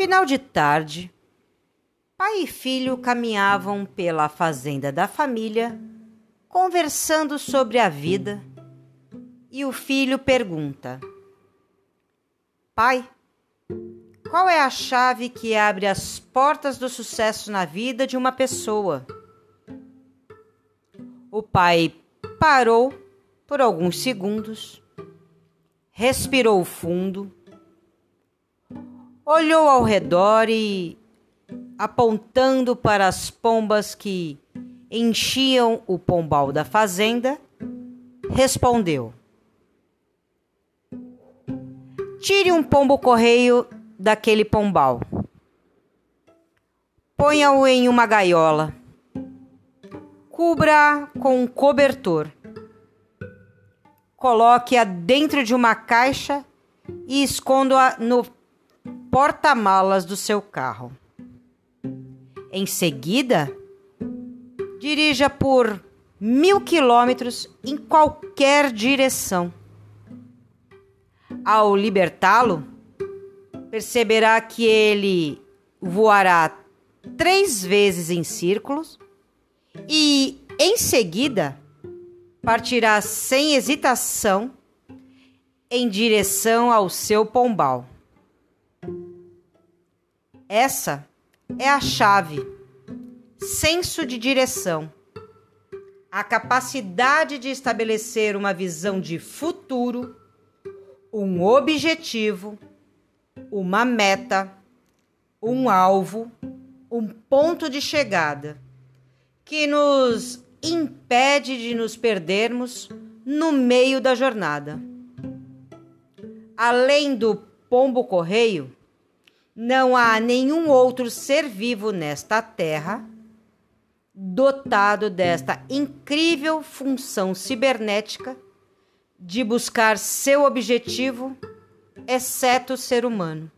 Final de tarde, pai e filho caminhavam pela fazenda da família, conversando sobre a vida, e o filho pergunta: Pai, qual é a chave que abre as portas do sucesso na vida de uma pessoa? O pai parou por alguns segundos, respirou fundo, olhou ao redor e, apontando para as pombas que enchiam o pombal da fazenda, respondeu: Tire um pombo correio daquele pombal. Ponha-o em uma gaiola. Cubra com um cobertor. Coloque-a dentro de uma caixa e esconda-a no porta-malas do seu carro. Em seguida, dirija por mil quilômetros em qualquer direção. Ao libertá-lo, perceberá que ele voará três vezes em círculos e, em seguida, partirá sem hesitação em direção ao seu pombal. Essa é a chave, senso de direção, a capacidade de estabelecer uma visão de futuro, um objetivo, uma meta, um alvo, um ponto de chegada que nos impede de nos perdermos no meio da jornada. Além do pombo correio, não há nenhum outro ser vivo nesta terra dotado desta incrível função cibernética de buscar seu objetivo, exceto o ser humano.